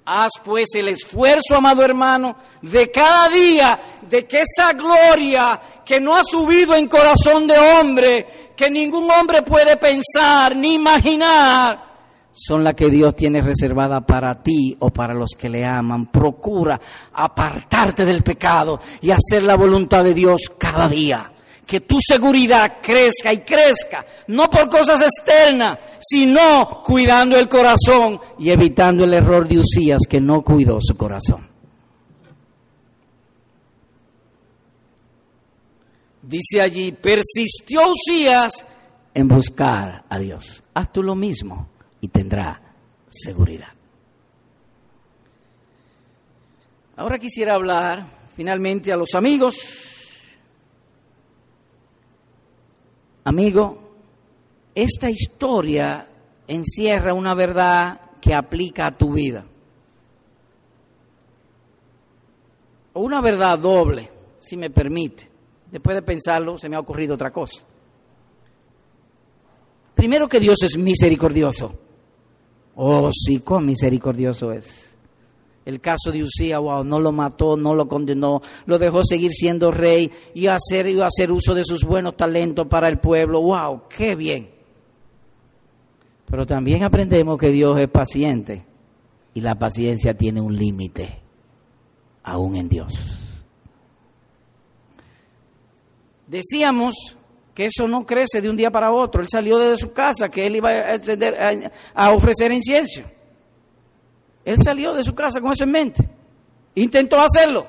S1: Haz pues el esfuerzo, amado hermano, de cada día, de que esa gloria que no ha subido en corazón de hombre, que ningún hombre puede pensar ni imaginar, son las que Dios tiene reservada para ti o para los que le aman. Procura apartarte del pecado y hacer la voluntad de Dios cada día. Que tu seguridad crezca y crezca, no por cosas externas, sino cuidando el corazón y evitando el error de Usías que no cuidó su corazón. Dice allí, persistió Usías en buscar a Dios. Haz tú lo mismo y tendrá seguridad. Ahora quisiera hablar finalmente a los amigos. Amigo, esta historia encierra una verdad que aplica a tu vida. Una verdad doble, si me permite. Después de pensarlo, se me ha ocurrido otra cosa. Primero que Dios es misericordioso. Oh, sí, cuán misericordioso es. El caso de Usía, wow, no lo mató, no lo condenó, lo dejó seguir siendo rey y hacer, y hacer uso de sus buenos talentos para el pueblo. Wow, qué bien. Pero también aprendemos que Dios es paciente y la paciencia tiene un límite, aún en Dios. Decíamos que eso no crece de un día para otro. Él salió de su casa, que él iba a, a, ofrecer incienso. Él salió de su casa con eso en mente. Intentó hacerlo.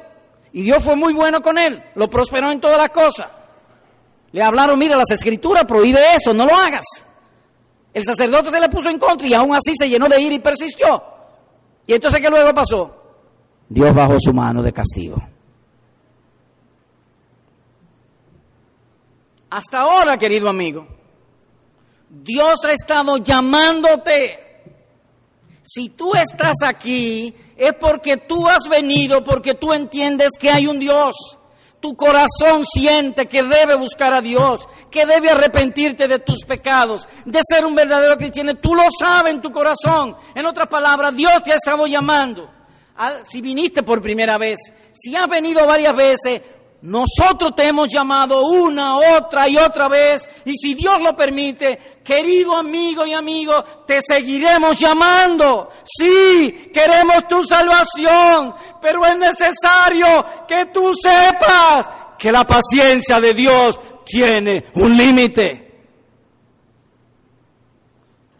S1: Y Dios fue muy bueno con él. Lo prosperó en todas las cosas. Le hablaron, mira, las escrituras prohíbe eso, no lo hagas. El sacerdote se le puso en contra y aún así se llenó de ira y persistió. ¿Y entonces qué luego pasó? Dios bajó su mano de castigo. Hasta ahora, querido amigo, Dios ha estado llamándote. Si tú estás aquí, es porque tú has venido, porque tú entiendes que hay un Dios. Tu corazón siente que debe buscar a Dios, que debe arrepentirte de tus pecados, de ser un verdadero cristiano. Tú lo sabes en tu corazón. En otras palabras, Dios te ha estado llamando. Si viniste por primera vez, si has venido varias veces, nosotros te hemos llamado una, otra y otra vez, y si Dios lo permite, querido amigo y amigo, te seguiremos llamando. Sí, queremos tu salvación, pero es necesario que tú sepas que la paciencia de Dios tiene un límite.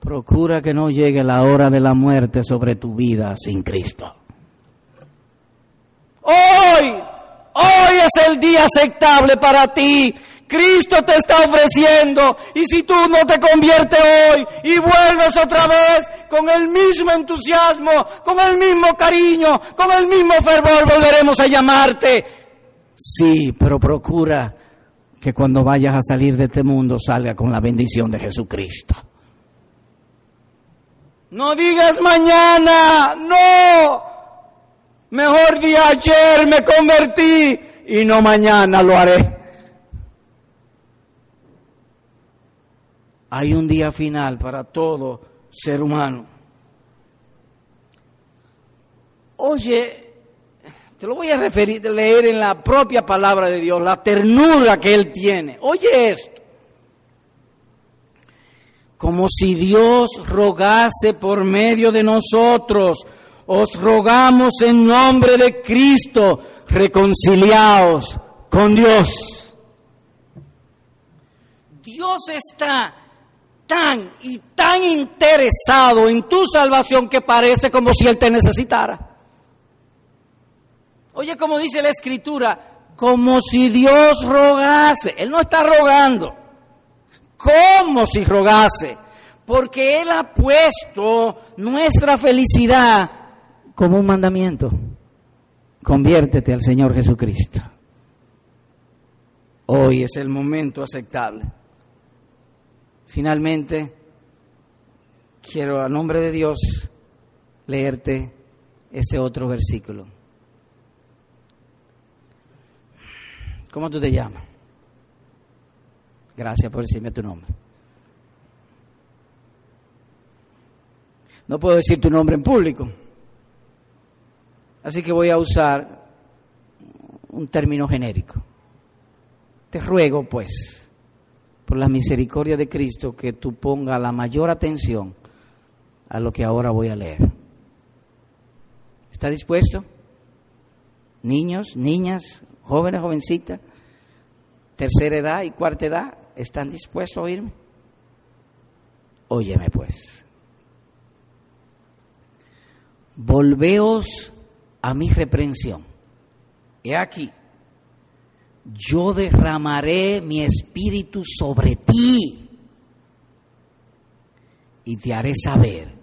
S1: Procura que no llegue la hora de la muerte sobre tu vida sin Cristo. Hoy Hoy es el día aceptable para ti. Cristo te está ofreciendo y si tú no te conviertes hoy y vuelves otra vez con el mismo entusiasmo, con el mismo cariño, con el mismo fervor, volveremos a llamarte. Sí, pero procura que cuando vayas a salir de este mundo salga con la bendición de Jesucristo. No digas mañana, no. Mejor día ayer me convertí y no mañana lo haré. Hay un día final para todo ser humano. Oye, te lo voy a referir, leer en la propia palabra de Dios, la ternura que Él tiene. Oye esto. Como si Dios rogase por medio de nosotros os rogamos en nombre de Cristo, reconciliaos con Dios. Dios está tan y tan interesado en tu salvación que parece como si Él te necesitara. Oye, como dice la Escritura, como si Dios rogase. Él no está rogando, como si rogase, porque Él ha puesto nuestra felicidad como un mandamiento. Conviértete al Señor Jesucristo. Hoy es el momento aceptable. Finalmente, quiero a nombre de Dios leerte este otro versículo. ¿Cómo tú te llamas? Gracias por decirme tu nombre. No puedo decir tu nombre en público. Así que voy a usar un término genérico. Te ruego, pues, por la misericordia de Cristo, que tú pongas la mayor atención a lo que ahora voy a leer. ¿Está dispuesto? Niños, niñas, jóvenes, jovencitas, tercera edad y cuarta edad, ¿están dispuestos a oírme? Óyeme pues. Volveos a mi reprensión. He aquí, yo derramaré mi espíritu sobre ti y te haré saber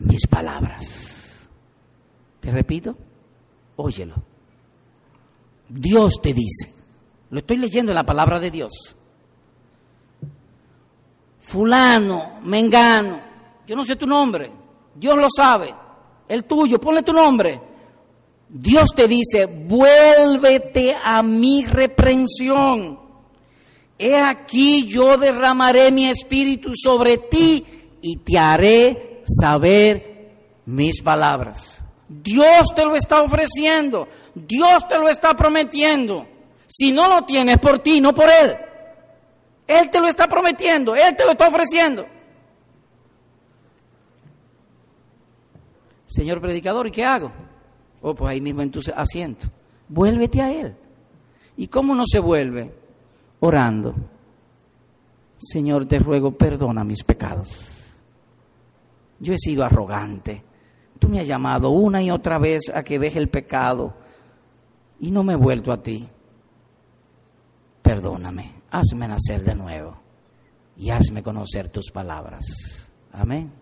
S1: mis palabras. Te repito, óyelo. Dios te dice, lo estoy leyendo en la palabra de Dios. Fulano, Mengano, yo no sé tu nombre, Dios lo sabe, el tuyo, ponle tu nombre. Dios te dice, vuélvete a mi reprensión. He aquí yo derramaré mi espíritu sobre ti y te haré saber mis palabras. Dios te lo está ofreciendo, Dios te lo está prometiendo. Si no lo tienes por ti, no por Él. Él te lo está prometiendo, Él te lo está ofreciendo. Señor predicador, ¿y qué hago? Oh, pues ahí mismo en tu asiento. Vuélvete a Él. ¿Y cómo no se vuelve? Orando. Señor, te ruego, perdona mis pecados. Yo he sido arrogante. Tú me has llamado una y otra vez a que deje el pecado y no me he vuelto a ti. Perdóname, hazme nacer de nuevo y hazme conocer tus palabras. Amén.